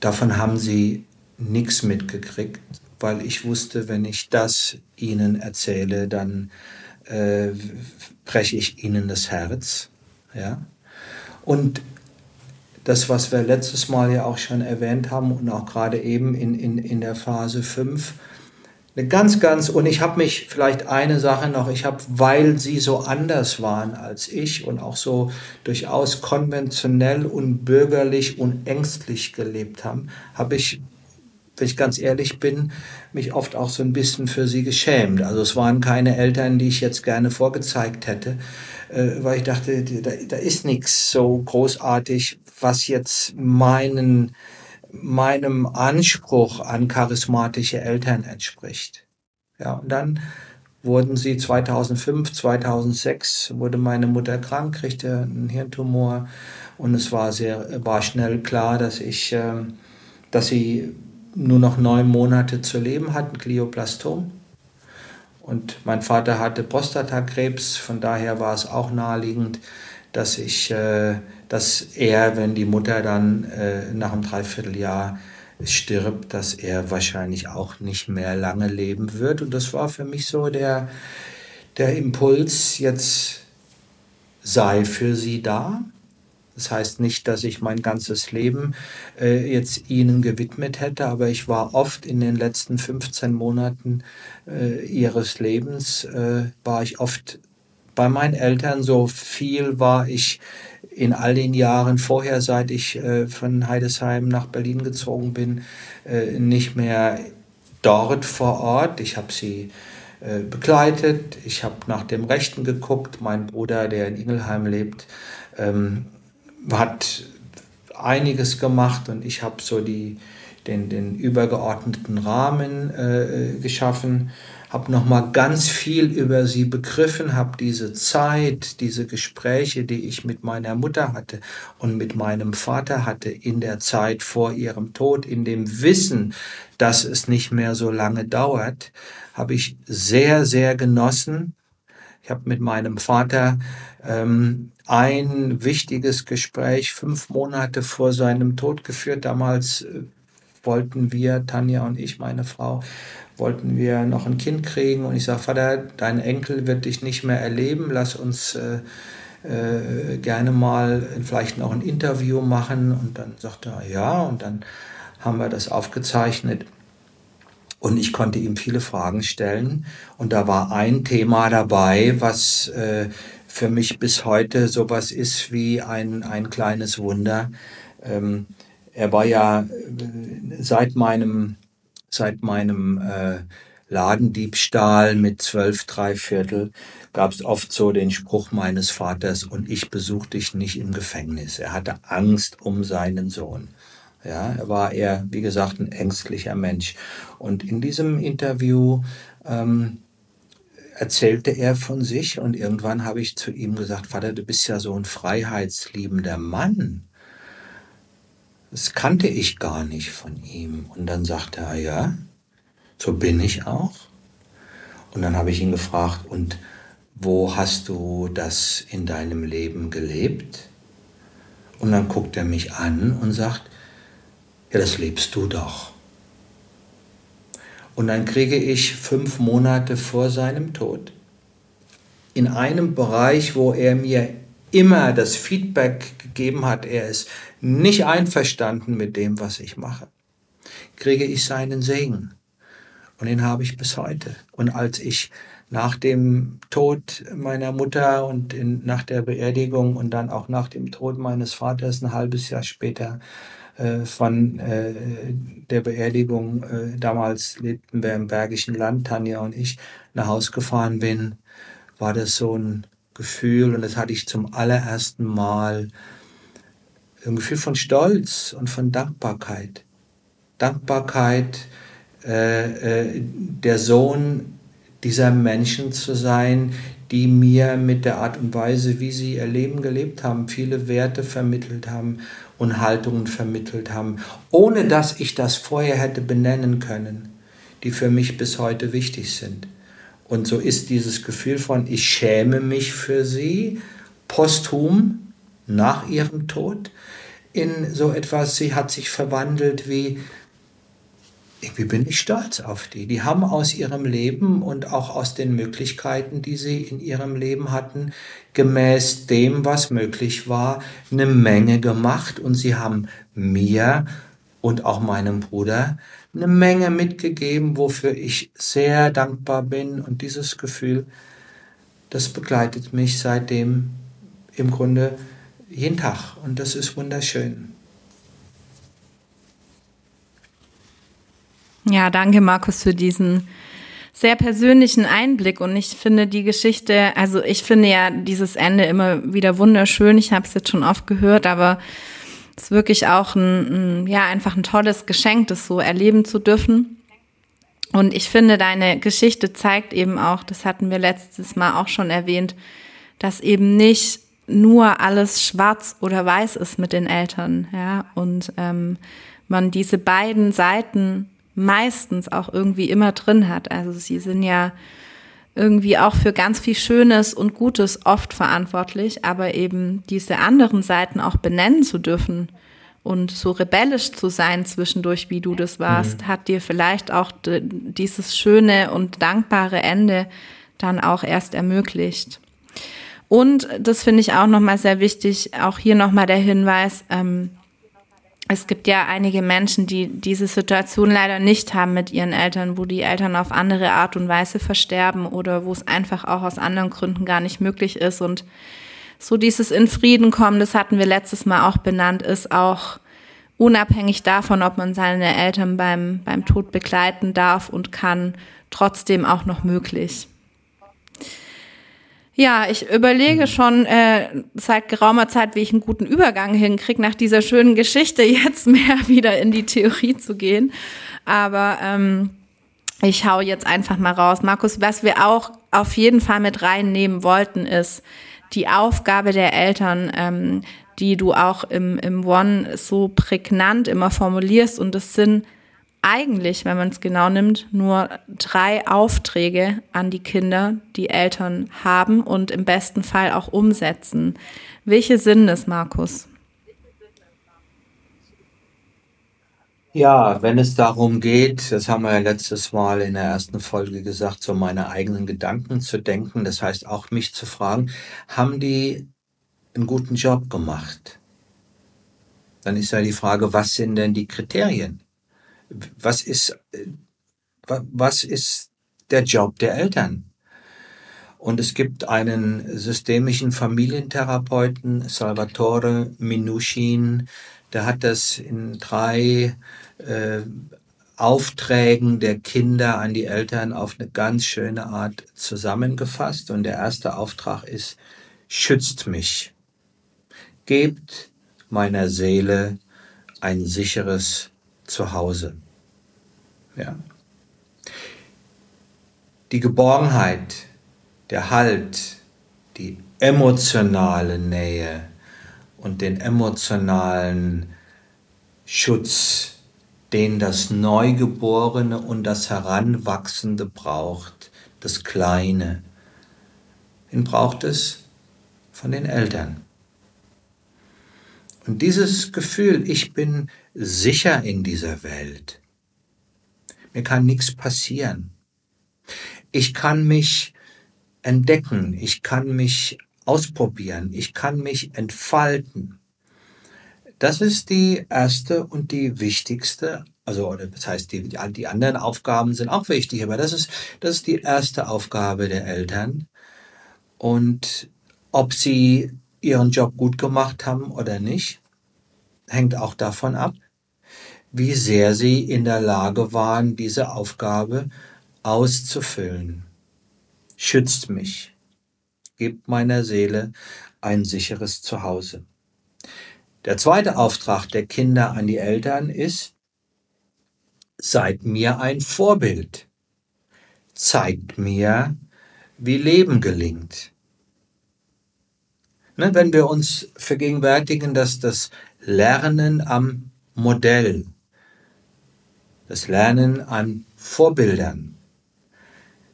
davon haben sie nichts mitgekriegt, weil ich wusste, wenn ich das ihnen erzähle, dann äh, breche ich ihnen das Herz. Ja? Und das, was wir letztes Mal ja auch schon erwähnt haben und auch gerade eben in, in, in der Phase 5. Eine ganz, ganz, und ich habe mich vielleicht eine Sache noch, ich habe, weil sie so anders waren als ich und auch so durchaus konventionell und bürgerlich und ängstlich gelebt haben, habe ich wenn ich ganz ehrlich bin, mich oft auch so ein bisschen für sie geschämt. Also es waren keine Eltern, die ich jetzt gerne vorgezeigt hätte, äh, weil ich dachte, da, da ist nichts so großartig, was jetzt meinen, meinem Anspruch an charismatische Eltern entspricht. Ja, und dann wurden sie 2005, 2006 wurde meine Mutter krank, kriegte einen Hirntumor und es war sehr, war schnell klar, dass ich, äh, dass sie nur noch neun Monate zu leben hat, ein Glioblastom. Und mein Vater hatte Prostatakrebs, von daher war es auch naheliegend, dass ich, äh, dass er, wenn die Mutter dann äh, nach einem Dreivierteljahr stirbt, dass er wahrscheinlich auch nicht mehr lange leben wird. Und das war für mich so der, der Impuls, jetzt sei für sie da. Das heißt nicht, dass ich mein ganzes Leben äh, jetzt ihnen gewidmet hätte, aber ich war oft in den letzten 15 Monaten äh, ihres Lebens, äh, war ich oft bei meinen Eltern. So viel war ich in all den Jahren vorher, seit ich äh, von Heidesheim nach Berlin gezogen bin, äh, nicht mehr dort vor Ort. Ich habe sie äh, begleitet, ich habe nach dem Rechten geguckt. Mein Bruder, der in Ingelheim lebt, ähm, hat einiges gemacht und ich habe so die, den, den übergeordneten Rahmen äh, geschaffen, habe nochmal ganz viel über sie begriffen, habe diese Zeit, diese Gespräche, die ich mit meiner Mutter hatte und mit meinem Vater hatte in der Zeit vor ihrem Tod, in dem Wissen, dass es nicht mehr so lange dauert, habe ich sehr, sehr genossen. Ich habe mit meinem Vater ähm, ein wichtiges Gespräch fünf Monate vor seinem Tod geführt. Damals äh, wollten wir, Tanja und ich, meine Frau, wollten wir noch ein Kind kriegen. Und ich sage, Vater, dein Enkel wird dich nicht mehr erleben. Lass uns äh, äh, gerne mal vielleicht noch ein Interview machen. Und dann sagte er, ja. Und dann haben wir das aufgezeichnet. Und ich konnte ihm viele Fragen stellen. Und da war ein Thema dabei, was äh, für mich bis heute sowas ist wie ein, ein kleines Wunder. Ähm, er war ja äh, seit meinem, seit meinem äh, Ladendiebstahl mit zwölf Dreiviertel gab es oft so den Spruch meines Vaters, und ich besuch dich nicht im Gefängnis. Er hatte Angst um seinen Sohn. Ja, er war eher, wie gesagt, ein ängstlicher Mensch. Und in diesem Interview ähm, erzählte er von sich und irgendwann habe ich zu ihm gesagt, Vater, du bist ja so ein freiheitsliebender Mann. Das kannte ich gar nicht von ihm. Und dann sagte er, ja, so bin ich auch. Und dann habe ich ihn gefragt, und wo hast du das in deinem Leben gelebt? Und dann guckt er mich an und sagt, ja, das lebst du doch. Und dann kriege ich fünf Monate vor seinem Tod in einem Bereich, wo er mir immer das Feedback gegeben hat, er ist nicht einverstanden mit dem, was ich mache, kriege ich seinen Segen. Und den habe ich bis heute. Und als ich nach dem Tod meiner Mutter und in, nach der Beerdigung und dann auch nach dem Tod meines Vaters ein halbes Jahr später äh, von äh, der Beerdigung, äh, damals lebten wir im Bergischen Land, Tanja und ich, nach Haus gefahren bin, war das so ein Gefühl und das hatte ich zum allerersten Mal ein Gefühl von Stolz und von Dankbarkeit. Dankbarkeit, äh, äh, der Sohn dieser Menschen zu sein, die mir mit der Art und Weise, wie sie ihr Leben gelebt haben, viele Werte vermittelt haben und Haltungen vermittelt haben, ohne dass ich das vorher hätte benennen können, die für mich bis heute wichtig sind. Und so ist dieses Gefühl von, ich schäme mich für sie, posthum, nach ihrem Tod, in so etwas, sie hat sich verwandelt wie, irgendwie bin ich stolz auf die. Die haben aus ihrem Leben und auch aus den Möglichkeiten, die sie in ihrem Leben hatten, gemäß dem, was möglich war, eine Menge gemacht. Und sie haben mir und auch meinem Bruder eine Menge mitgegeben, wofür ich sehr dankbar bin. Und dieses Gefühl, das begleitet mich seitdem im Grunde jeden Tag und das ist wunderschön. Ja, danke Markus für diesen sehr persönlichen Einblick und ich finde die Geschichte, also ich finde ja dieses Ende immer wieder wunderschön. Ich habe es jetzt schon oft gehört, aber es ist wirklich auch ein, ein, ja einfach ein tolles Geschenk, das so erleben zu dürfen. Und ich finde, deine Geschichte zeigt eben auch, das hatten wir letztes Mal auch schon erwähnt, dass eben nicht nur alles schwarz oder weiß ist mit den Eltern, ja, und ähm, man diese beiden Seiten meistens auch irgendwie immer drin hat. Also sie sind ja irgendwie auch für ganz viel Schönes und Gutes oft verantwortlich, aber eben diese anderen Seiten auch benennen zu dürfen und so rebellisch zu sein zwischendurch, wie du das warst, mhm. hat dir vielleicht auch dieses schöne und dankbare Ende dann auch erst ermöglicht. Und das finde ich auch nochmal sehr wichtig, auch hier nochmal der Hinweis, ähm, es gibt ja einige Menschen, die diese Situation leider nicht haben mit ihren Eltern, wo die Eltern auf andere Art und Weise versterben oder wo es einfach auch aus anderen Gründen gar nicht möglich ist. Und so dieses in Frieden kommen, das hatten wir letztes Mal auch benannt, ist auch unabhängig davon, ob man seine Eltern beim, beim Tod begleiten darf und kann, trotzdem auch noch möglich. Ja, ich überlege schon äh, seit geraumer Zeit, wie ich einen guten Übergang hinkriege, nach dieser schönen Geschichte [laughs] jetzt mehr wieder in die Theorie zu gehen. Aber ähm, ich hau jetzt einfach mal raus. Markus, was wir auch auf jeden Fall mit reinnehmen wollten, ist die Aufgabe der Eltern, ähm, die du auch im, im One so prägnant immer formulierst. Und das sind eigentlich, wenn man es genau nimmt, nur drei Aufträge an die Kinder, die Eltern haben und im besten Fall auch umsetzen. Welche sind es, Markus? Ja, wenn es darum geht, das haben wir ja letztes Mal in der ersten Folge gesagt, so meine eigenen Gedanken zu denken, das heißt auch mich zu fragen, haben die einen guten Job gemacht? Dann ist ja die Frage, was sind denn die Kriterien? Was ist, äh, was ist der Job der Eltern? Und es gibt einen systemischen Familientherapeuten, Salvatore Minuchin, der hat das in drei äh, Aufträgen der Kinder an die Eltern auf eine ganz schöne Art zusammengefasst. Und der erste Auftrag ist, schützt mich, gebt meiner Seele ein sicheres Zuhause. Ja. Die Geborgenheit, der Halt, die emotionale Nähe und den emotionalen Schutz, den das Neugeborene und das Heranwachsende braucht, das Kleine, den braucht es von den Eltern. Und dieses Gefühl, ich bin sicher in dieser Welt, mir kann nichts passieren. Ich kann mich entdecken, ich kann mich ausprobieren, ich kann mich entfalten. Das ist die erste und die wichtigste, also das heißt, die, die anderen Aufgaben sind auch wichtig, aber das ist, das ist die erste Aufgabe der Eltern. Und ob sie ihren Job gut gemacht haben oder nicht, hängt auch davon ab, wie sehr sie in der Lage waren, diese Aufgabe auszufüllen. Schützt mich, gebt meiner Seele ein sicheres Zuhause. Der zweite Auftrag der Kinder an die Eltern ist, seid mir ein Vorbild. Zeigt mir, wie Leben gelingt. Ne, wenn wir uns vergegenwärtigen, dass das Lernen am Modell das Lernen an Vorbildern,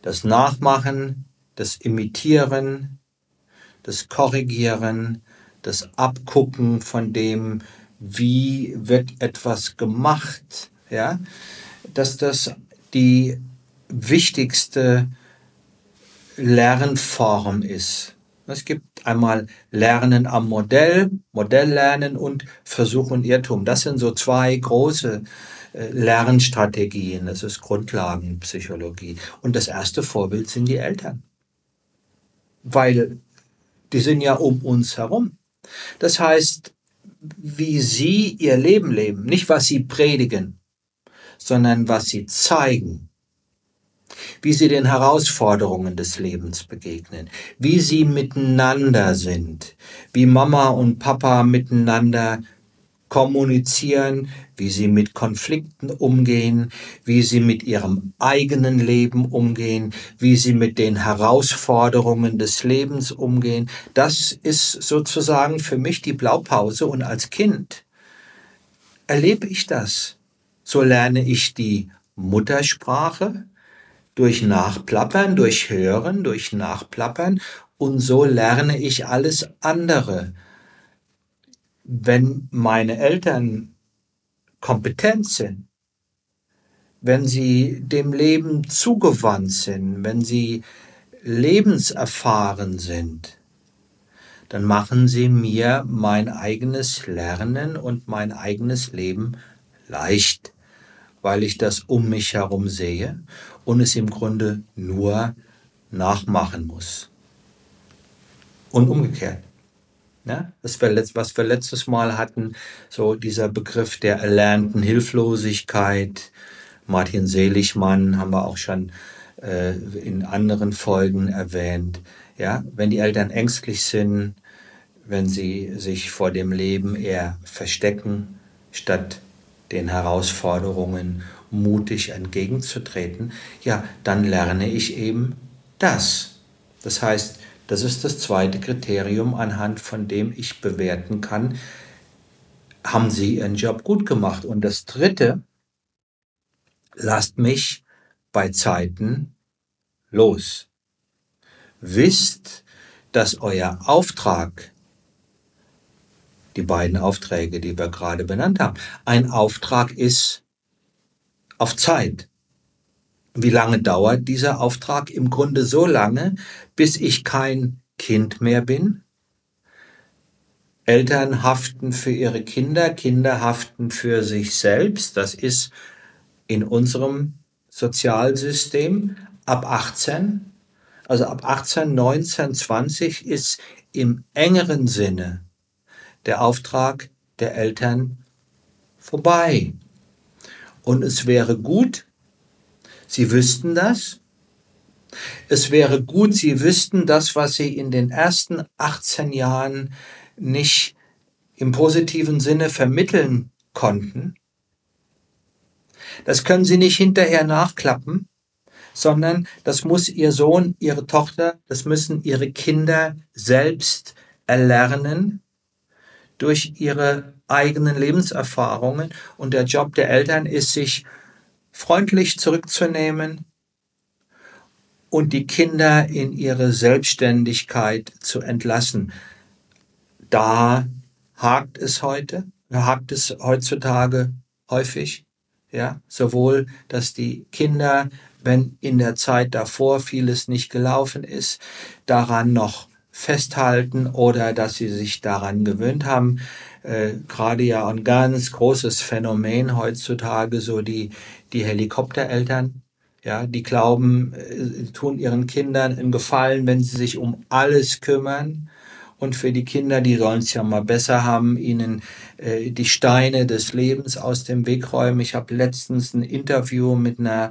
das Nachmachen, das Imitieren, das Korrigieren, das Abgucken von dem, wie wird etwas gemacht, ja, dass das die wichtigste Lernform ist. Es gibt einmal Lernen am Modell, Modelllernen und Versuch und Irrtum. Das sind so zwei große äh, Lernstrategien. Das ist Grundlagenpsychologie. Und das erste Vorbild sind die Eltern. Weil die sind ja um uns herum. Das heißt, wie sie ihr Leben leben, nicht was sie predigen, sondern was sie zeigen, wie sie den Herausforderungen des Lebens begegnen, wie sie miteinander sind, wie Mama und Papa miteinander kommunizieren, wie sie mit Konflikten umgehen, wie sie mit ihrem eigenen Leben umgehen, wie sie mit den Herausforderungen des Lebens umgehen. Das ist sozusagen für mich die Blaupause und als Kind erlebe ich das. So lerne ich die Muttersprache durch Nachplappern, durch Hören, durch Nachplappern und so lerne ich alles andere wenn meine Eltern kompetent sind, wenn sie dem Leben zugewandt sind, wenn sie lebenserfahren sind, dann machen sie mir mein eigenes Lernen und mein eigenes Leben leicht, weil ich das um mich herum sehe und es im Grunde nur nachmachen muss. Und umgekehrt. Ja, das wir was wir letztes Mal hatten, so dieser Begriff der erlernten Hilflosigkeit. Martin Seligmann haben wir auch schon äh, in anderen Folgen erwähnt. Ja, wenn die Eltern ängstlich sind, wenn sie sich vor dem Leben eher verstecken, statt den Herausforderungen mutig entgegenzutreten, ja, dann lerne ich eben das. Das heißt, das ist das zweite Kriterium, anhand von dem ich bewerten kann, haben Sie Ihren Job gut gemacht. Und das dritte, lasst mich bei Zeiten los. Wisst, dass euer Auftrag, die beiden Aufträge, die wir gerade benannt haben, ein Auftrag ist auf Zeit. Wie lange dauert dieser Auftrag? Im Grunde so lange, bis ich kein Kind mehr bin. Eltern haften für ihre Kinder, Kinder haften für sich selbst. Das ist in unserem Sozialsystem ab 18. Also ab 18, 19, 20 ist im engeren Sinne der Auftrag der Eltern vorbei. Und es wäre gut, Sie wüssten das. Es wäre gut, Sie wüssten das, was Sie in den ersten 18 Jahren nicht im positiven Sinne vermitteln konnten. Das können Sie nicht hinterher nachklappen, sondern das muss Ihr Sohn, Ihre Tochter, das müssen Ihre Kinder selbst erlernen durch ihre eigenen Lebenserfahrungen. Und der Job der Eltern ist, sich freundlich zurückzunehmen und die Kinder in ihre Selbstständigkeit zu entlassen. Da hakt es heute, hakt es heutzutage häufig, ja, sowohl, dass die Kinder, wenn in der Zeit davor vieles nicht gelaufen ist, daran noch festhalten oder dass sie sich daran gewöhnt haben, äh, gerade ja ein ganz großes Phänomen heutzutage, so die, die Helikoptereltern, ja, die glauben, äh, tun ihren Kindern einen Gefallen, wenn sie sich um alles kümmern und für die Kinder, die sollen es ja mal besser haben, ihnen äh, die Steine des Lebens aus dem Weg räumen. Ich habe letztens ein Interview mit einer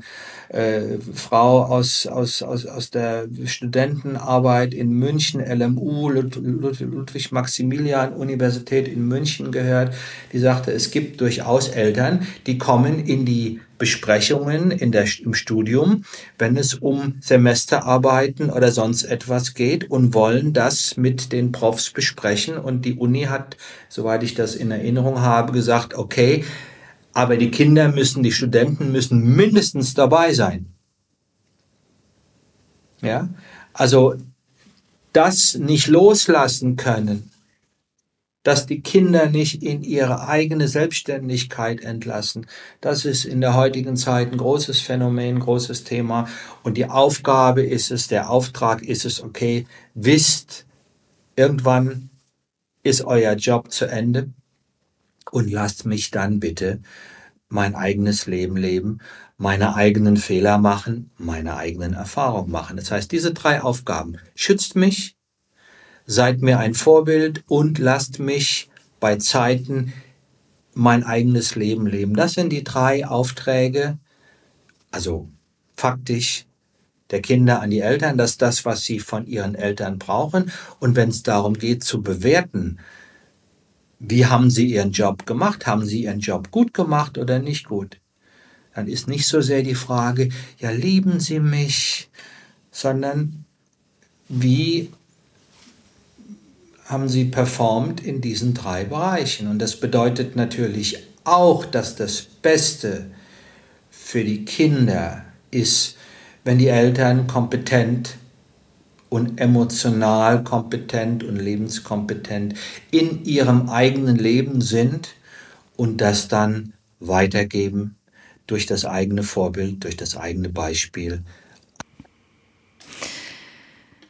äh, Frau aus, aus, aus, aus der Studentenarbeit in München, LMU, Ludwig-Maximilian-Universität in München gehört, die sagte, es gibt durchaus Eltern, die kommen in die Besprechungen in der, im Studium, wenn es um Semesterarbeiten oder sonst etwas geht und wollen das mit den Profs besprechen. Und die Uni hat, soweit ich das in Erinnerung habe, gesagt, okay, aber die Kinder müssen, die Studenten müssen mindestens dabei sein. Ja, also das nicht loslassen können, dass die Kinder nicht in ihre eigene Selbstständigkeit entlassen. Das ist in der heutigen Zeit ein großes Phänomen, großes Thema. Und die Aufgabe ist es, der Auftrag ist es, okay, wisst, irgendwann ist euer Job zu Ende und lasst mich dann bitte mein eigenes Leben leben, meine eigenen Fehler machen, meine eigenen Erfahrungen machen. Das heißt, diese drei Aufgaben, schützt mich, seid mir ein Vorbild und lasst mich bei Zeiten mein eigenes Leben leben. Das sind die drei Aufträge, also faktisch der Kinder an die Eltern, das ist das, was sie von ihren Eltern brauchen. Und wenn es darum geht zu bewerten, wie haben sie ihren Job gemacht, haben sie ihren Job gut gemacht oder nicht gut, dann ist nicht so sehr die Frage, ja, lieben sie mich, sondern wie haben sie performt in diesen drei Bereichen. Und das bedeutet natürlich auch, dass das Beste für die Kinder ist, wenn die Eltern kompetent und emotional kompetent und lebenskompetent in ihrem eigenen Leben sind und das dann weitergeben durch das eigene Vorbild, durch das eigene Beispiel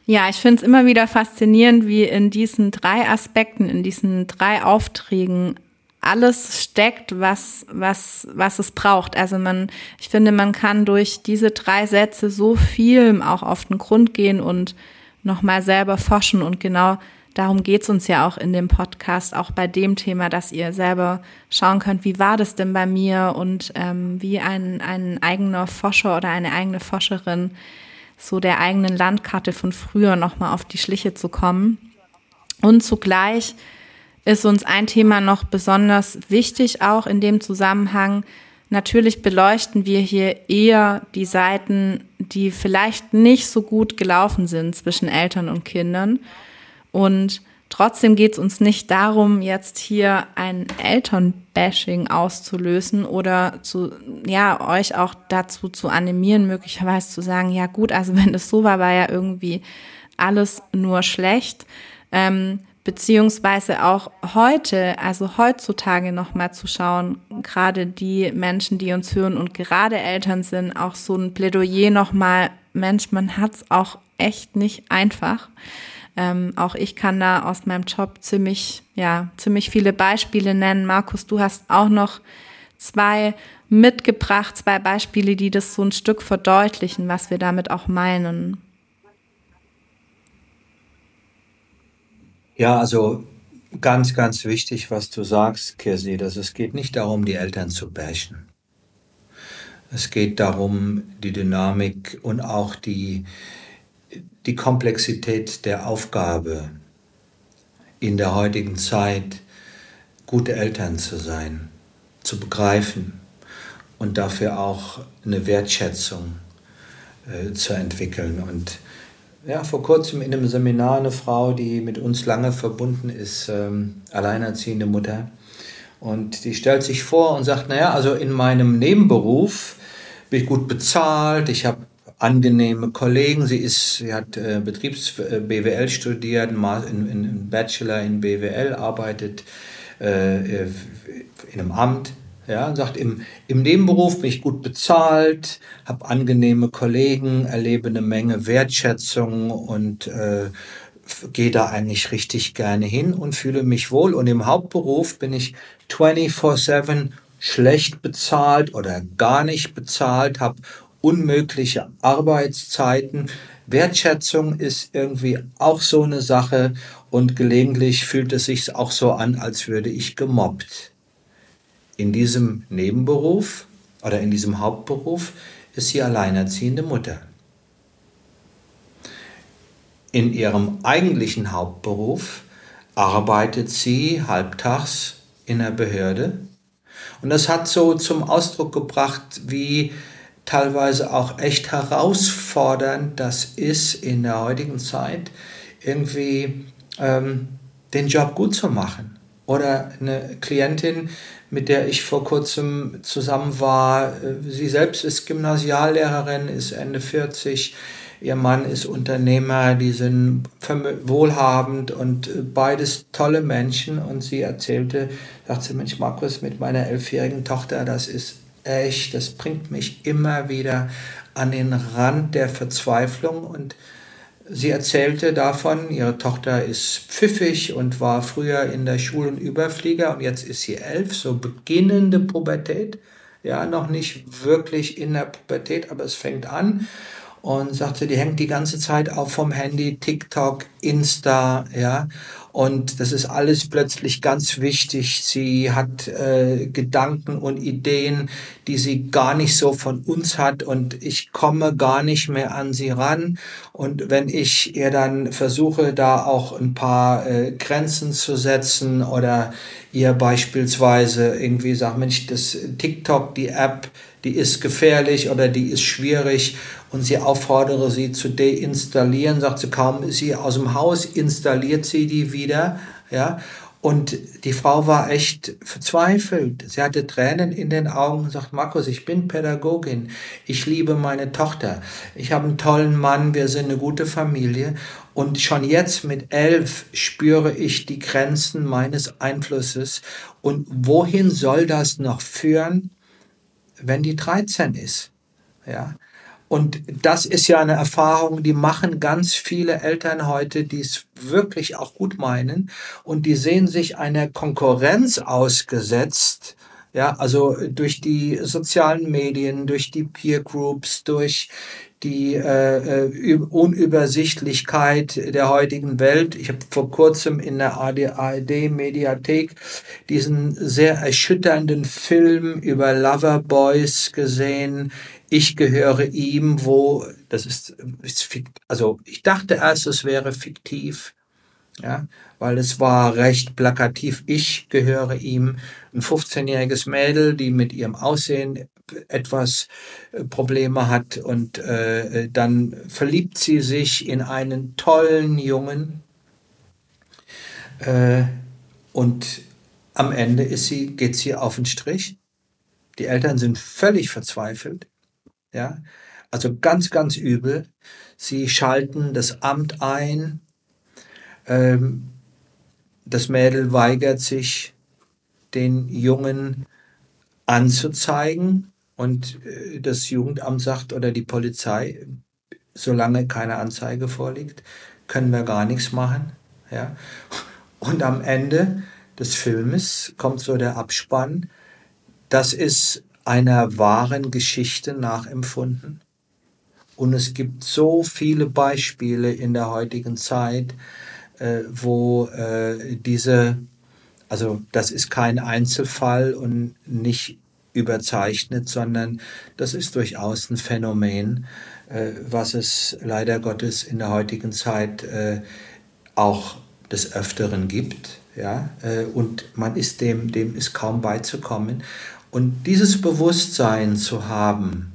ja, ich finde es immer wieder faszinierend, wie in diesen drei Aspekten, in diesen drei Aufträgen alles steckt, was, was, was es braucht. Also man, ich finde, man kann durch diese drei Sätze so viel auch auf den Grund gehen und nochmal selber forschen. Und genau darum geht's uns ja auch in dem Podcast, auch bei dem Thema, dass ihr selber schauen könnt, wie war das denn bei mir und ähm, wie ein, ein eigener Forscher oder eine eigene Forscherin so der eigenen Landkarte von früher nochmal auf die Schliche zu kommen. Und zugleich ist uns ein Thema noch besonders wichtig, auch in dem Zusammenhang. Natürlich beleuchten wir hier eher die Seiten, die vielleicht nicht so gut gelaufen sind zwischen Eltern und Kindern. Und Trotzdem geht es uns nicht darum, jetzt hier ein Elternbashing auszulösen oder zu, ja, euch auch dazu zu animieren, möglicherweise zu sagen, ja gut, also wenn das so war, war ja irgendwie alles nur schlecht. Ähm, beziehungsweise auch heute, also heutzutage nochmal zu schauen, gerade die Menschen, die uns hören und gerade Eltern sind, auch so ein Plädoyer nochmal, Mensch, man hat's auch echt nicht einfach. Ähm, auch ich kann da aus meinem Job ziemlich, ja, ziemlich viele Beispiele nennen. Markus, du hast auch noch zwei mitgebracht, zwei Beispiele, die das so ein Stück verdeutlichen, was wir damit auch meinen. Ja, also ganz, ganz wichtig, was du sagst, Kirsi, dass es geht nicht darum, die Eltern zu bashen. Es geht darum, die Dynamik und auch die, die Komplexität der Aufgabe in der heutigen Zeit, gute Eltern zu sein, zu begreifen und dafür auch eine Wertschätzung äh, zu entwickeln. Und ja, vor kurzem in einem Seminar eine Frau, die mit uns lange verbunden ist, ähm, alleinerziehende Mutter. Und die stellt sich vor und sagt, naja, also in meinem Nebenberuf bin ich gut bezahlt, ich habe angenehme Kollegen. Sie ist, sie hat äh, Betriebs-BWL äh, studiert, in, in, in Bachelor in BWL, arbeitet äh, in einem Amt. Ja, sagt, im, im Nebenberuf bin ich gut bezahlt, habe angenehme Kollegen, erlebe eine Menge Wertschätzung und äh, gehe da eigentlich richtig gerne hin und fühle mich wohl. Und im Hauptberuf bin ich 24-7 schlecht bezahlt oder gar nicht bezahlt, habe unmögliche Arbeitszeiten. Wertschätzung ist irgendwie auch so eine Sache und gelegentlich fühlt es sich auch so an, als würde ich gemobbt. In diesem Nebenberuf oder in diesem Hauptberuf ist sie alleinerziehende Mutter. In ihrem eigentlichen Hauptberuf arbeitet sie halbtags in der Behörde. Und das hat so zum Ausdruck gebracht, wie teilweise auch echt herausfordernd das ist in der heutigen Zeit, irgendwie ähm, den Job gut zu machen. Oder eine Klientin, mit der ich vor kurzem zusammen war, äh, sie selbst ist Gymnasiallehrerin, ist Ende 40, Ihr Mann ist Unternehmer, die sind wohlhabend und äh, beides tolle Menschen. Und sie erzählte, sagte Mensch, Markus, mit meiner elfjährigen Tochter, das ist echt, das bringt mich immer wieder an den Rand der Verzweiflung. Und sie erzählte davon, ihre Tochter ist pfiffig und war früher in der Schule ein Überflieger und jetzt ist sie elf, so beginnende Pubertät. Ja, noch nicht wirklich in der Pubertät, aber es fängt an und sagte, die hängt die ganze Zeit auf vom Handy, TikTok, Insta, ja. Und das ist alles plötzlich ganz wichtig. Sie hat äh, Gedanken und Ideen, die sie gar nicht so von uns hat. Und ich komme gar nicht mehr an sie ran. Und wenn ich ihr dann versuche, da auch ein paar äh, Grenzen zu setzen oder ihr beispielsweise irgendwie sagt, Mensch, das TikTok, die App, die ist gefährlich oder die ist schwierig und sie auffordere sie zu deinstallieren, sagt sie, kaum ist sie aus dem Haus, installiert sie die wieder, ja, und die Frau war echt verzweifelt. Sie hatte Tränen in den Augen und sagt, Markus, ich bin Pädagogin. Ich liebe meine Tochter. Ich habe einen tollen Mann. Wir sind eine gute Familie. Und schon jetzt mit elf spüre ich die Grenzen meines Einflusses. Und wohin soll das noch führen, wenn die 13 ist? Ja. Und das ist ja eine Erfahrung, die machen ganz viele Eltern heute, die es wirklich auch gut meinen und die sehen sich einer Konkurrenz ausgesetzt, ja, also durch die sozialen Medien, durch die Peer Groups, durch die äh, äh Unübersichtlichkeit der heutigen Welt. Ich habe vor kurzem in der ARD-Mediathek diesen sehr erschütternden Film über Loverboys gesehen, ich gehöre ihm, wo, das ist, ist also ich dachte erst, es wäre fiktiv, ja, weil es war recht plakativ. Ich gehöre ihm, ein 15-jähriges Mädel, die mit ihrem Aussehen etwas äh, Probleme hat und äh, dann verliebt sie sich in einen tollen Jungen äh, und am Ende ist sie, geht sie auf den Strich. Die Eltern sind völlig verzweifelt. Ja, also ganz, ganz übel. Sie schalten das Amt ein. Ähm, das Mädel weigert sich, den Jungen anzuzeigen. Und äh, das Jugendamt sagt oder die Polizei, solange keine Anzeige vorliegt, können wir gar nichts machen. Ja? Und am Ende des Filmes kommt so der Abspann. Das ist einer wahren Geschichte nachempfunden. Und es gibt so viele Beispiele in der heutigen Zeit, äh, wo äh, diese, also das ist kein Einzelfall und nicht überzeichnet, sondern das ist durchaus ein Phänomen, äh, was es leider Gottes in der heutigen Zeit äh, auch des Öfteren gibt. Ja, äh, und man ist dem, dem ist kaum beizukommen. Und dieses Bewusstsein zu haben,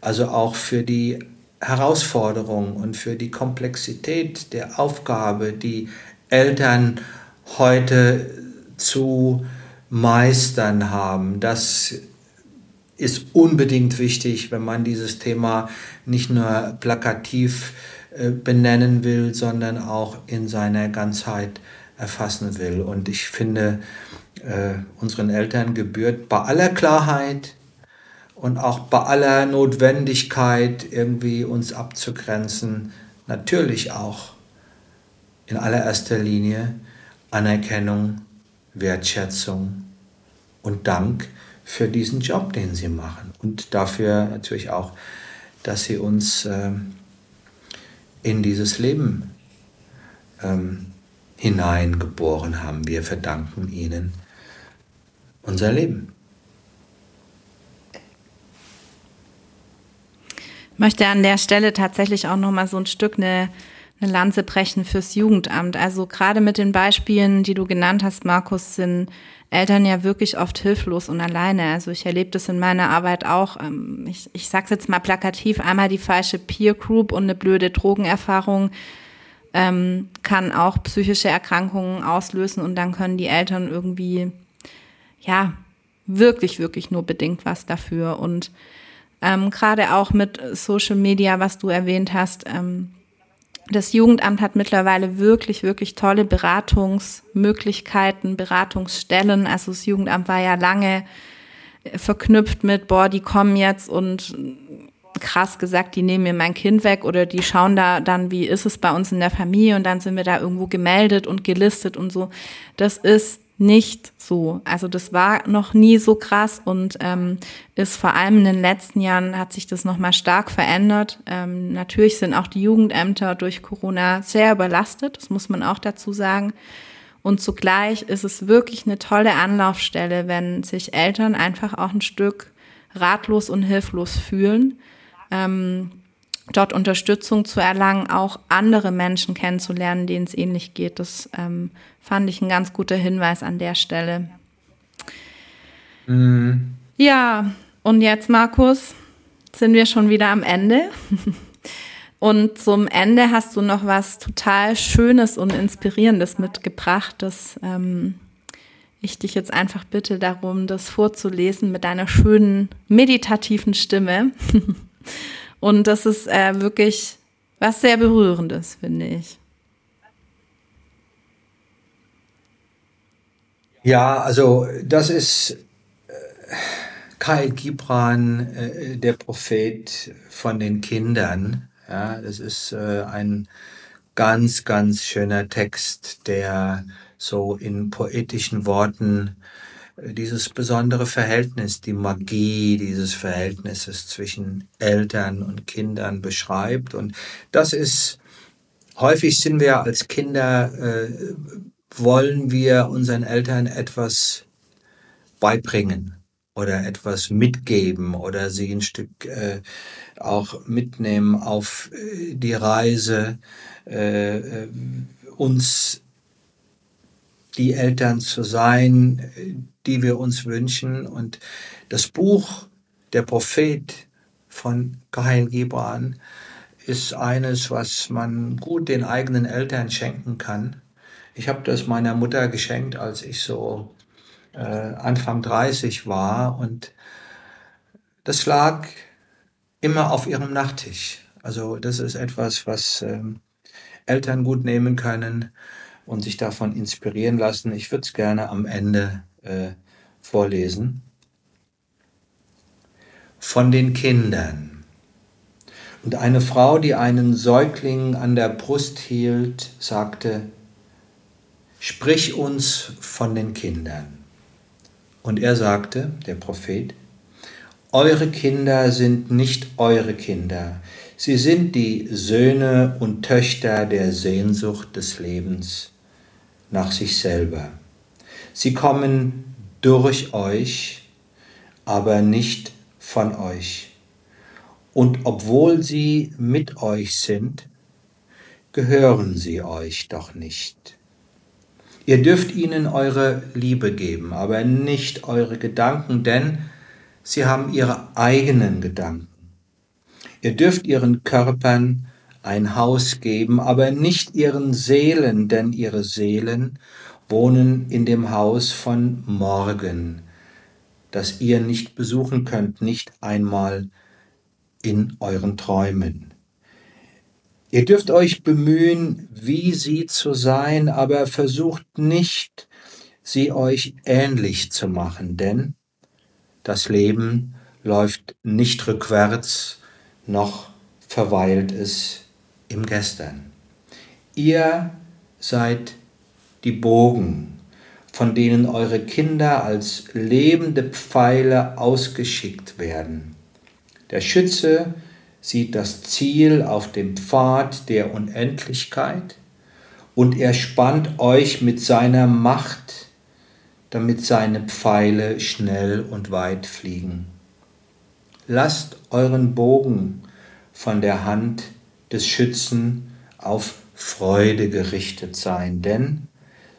also auch für die Herausforderung und für die Komplexität der Aufgabe, die Eltern heute zu meistern haben, das ist unbedingt wichtig, wenn man dieses Thema nicht nur plakativ äh, benennen will, sondern auch in seiner Ganzheit erfassen will. Und ich finde, äh, unseren Eltern gebührt bei aller Klarheit und auch bei aller Notwendigkeit, irgendwie uns abzugrenzen, natürlich auch in allererster Linie Anerkennung, Wertschätzung und Dank für diesen Job, den sie machen. Und dafür natürlich auch, dass sie uns äh, in dieses Leben ähm, hineingeboren haben. Wir verdanken ihnen unser Leben. Ich möchte an der Stelle tatsächlich auch noch mal so ein Stück eine, eine Lanze brechen fürs Jugendamt. Also gerade mit den Beispielen, die du genannt hast, Markus, sind Eltern ja wirklich oft hilflos und alleine. Also ich erlebe das in meiner Arbeit auch. Ähm, ich, ich sage jetzt mal plakativ, einmal die falsche Peer Group und eine blöde Drogenerfahrung ähm, kann auch psychische Erkrankungen auslösen und dann können die Eltern irgendwie ja, wirklich, wirklich nur bedingt was dafür. Und ähm, gerade auch mit Social Media, was du erwähnt hast. Ähm, das Jugendamt hat mittlerweile wirklich, wirklich tolle Beratungsmöglichkeiten, Beratungsstellen. Also das Jugendamt war ja lange verknüpft mit, boah, die kommen jetzt und krass gesagt, die nehmen mir mein Kind weg oder die schauen da dann, wie ist es bei uns in der Familie und dann sind wir da irgendwo gemeldet und gelistet und so. Das ist nicht so. Also das war noch nie so krass und ähm, ist vor allem in den letzten Jahren hat sich das nochmal stark verändert. Ähm, natürlich sind auch die Jugendämter durch Corona sehr überlastet, das muss man auch dazu sagen. Und zugleich ist es wirklich eine tolle Anlaufstelle, wenn sich Eltern einfach auch ein Stück ratlos und hilflos fühlen ähm, dort Unterstützung zu erlangen, auch andere Menschen kennenzulernen, denen es ähnlich geht. Das ähm, fand ich ein ganz guter Hinweis an der Stelle. Mhm. Ja, und jetzt, Markus, sind wir schon wieder am Ende. [laughs] Und zum Ende hast du noch was total Schönes und Inspirierendes mitgebracht, das ähm, ich dich jetzt einfach bitte darum, das vorzulesen mit deiner schönen meditativen Stimme. [laughs] Und das ist äh, wirklich was sehr Berührendes, finde ich. Ja, also das ist äh, Kyle Gibran, äh, der Prophet von den Kindern. Ja, das ist äh, ein ganz, ganz schöner Text, der so in poetischen Worten dieses besondere Verhältnis, die Magie dieses Verhältnisses zwischen Eltern und Kindern beschreibt. Und das ist, häufig sind wir als Kinder, äh, wollen wir unseren Eltern etwas beibringen oder etwas mitgeben oder sie ein Stück äh, auch mitnehmen auf äh, die Reise, äh, äh, uns die Eltern zu sein, die wir uns wünschen. Und das Buch Der Prophet von Kahin Gibran ist eines, was man gut den eigenen Eltern schenken kann. Ich habe das meiner Mutter geschenkt, als ich so äh, Anfang 30 war und das lag immer auf ihrem Nachttisch. Also das ist etwas, was ähm, Eltern gut nehmen können und sich davon inspirieren lassen. Ich würde es gerne am Ende äh, vorlesen. Von den Kindern. Und eine Frau, die einen Säugling an der Brust hielt, sagte, Sprich uns von den Kindern. Und er sagte, der Prophet, Eure Kinder sind nicht eure Kinder, sie sind die Söhne und Töchter der Sehnsucht des Lebens nach sich selber. Sie kommen durch euch, aber nicht von euch. Und obwohl sie mit euch sind, gehören sie euch doch nicht. Ihr dürft ihnen eure Liebe geben, aber nicht eure Gedanken, denn sie haben ihre eigenen Gedanken. Ihr dürft ihren Körpern ein Haus geben, aber nicht ihren Seelen, denn ihre Seelen wohnen in dem Haus von morgen, das ihr nicht besuchen könnt, nicht einmal in euren Träumen. Ihr dürft euch bemühen, wie sie zu sein, aber versucht nicht, sie euch ähnlich zu machen, denn das Leben läuft nicht rückwärts, noch verweilt es im Gestern. Ihr seid die Bogen, von denen eure Kinder als lebende Pfeile ausgeschickt werden. Der Schütze sieht das Ziel auf dem Pfad der Unendlichkeit und er spannt euch mit seiner Macht, damit seine Pfeile schnell und weit fliegen. Lasst euren Bogen von der Hand des Schützen auf Freude gerichtet sein, denn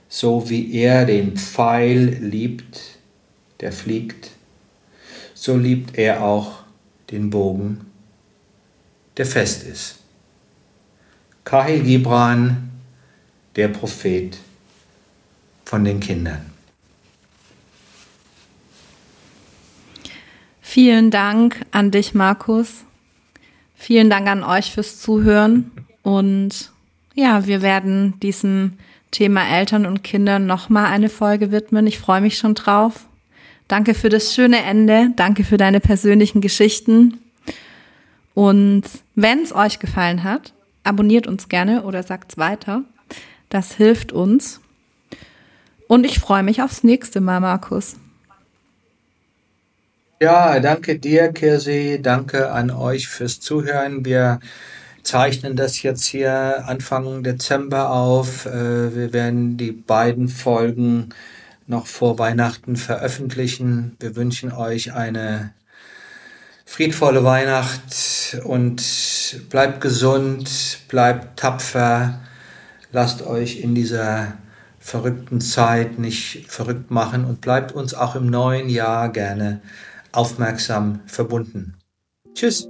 so wie er den Pfeil liebt, der fliegt, so liebt er auch den Bogen, der fest ist. Kahil Gibran, der Prophet von den Kindern. Vielen Dank an dich, Markus. Vielen Dank an euch fürs Zuhören. Und ja, wir werden diesem Thema Eltern und Kinder nochmal eine Folge widmen. Ich freue mich schon drauf. Danke für das schöne Ende. Danke für deine persönlichen Geschichten. Und wenn es euch gefallen hat, abonniert uns gerne oder sagt's weiter. Das hilft uns. Und ich freue mich aufs nächste Mal, Markus. Ja, danke dir, Kirsi. Danke an euch fürs Zuhören. Wir zeichnen das jetzt hier Anfang Dezember auf. Äh, wir werden die beiden Folgen noch vor Weihnachten veröffentlichen. Wir wünschen euch eine friedvolle Weihnacht und bleibt gesund, bleibt tapfer, lasst euch in dieser verrückten Zeit nicht verrückt machen und bleibt uns auch im neuen Jahr gerne aufmerksam verbunden. Tschüss.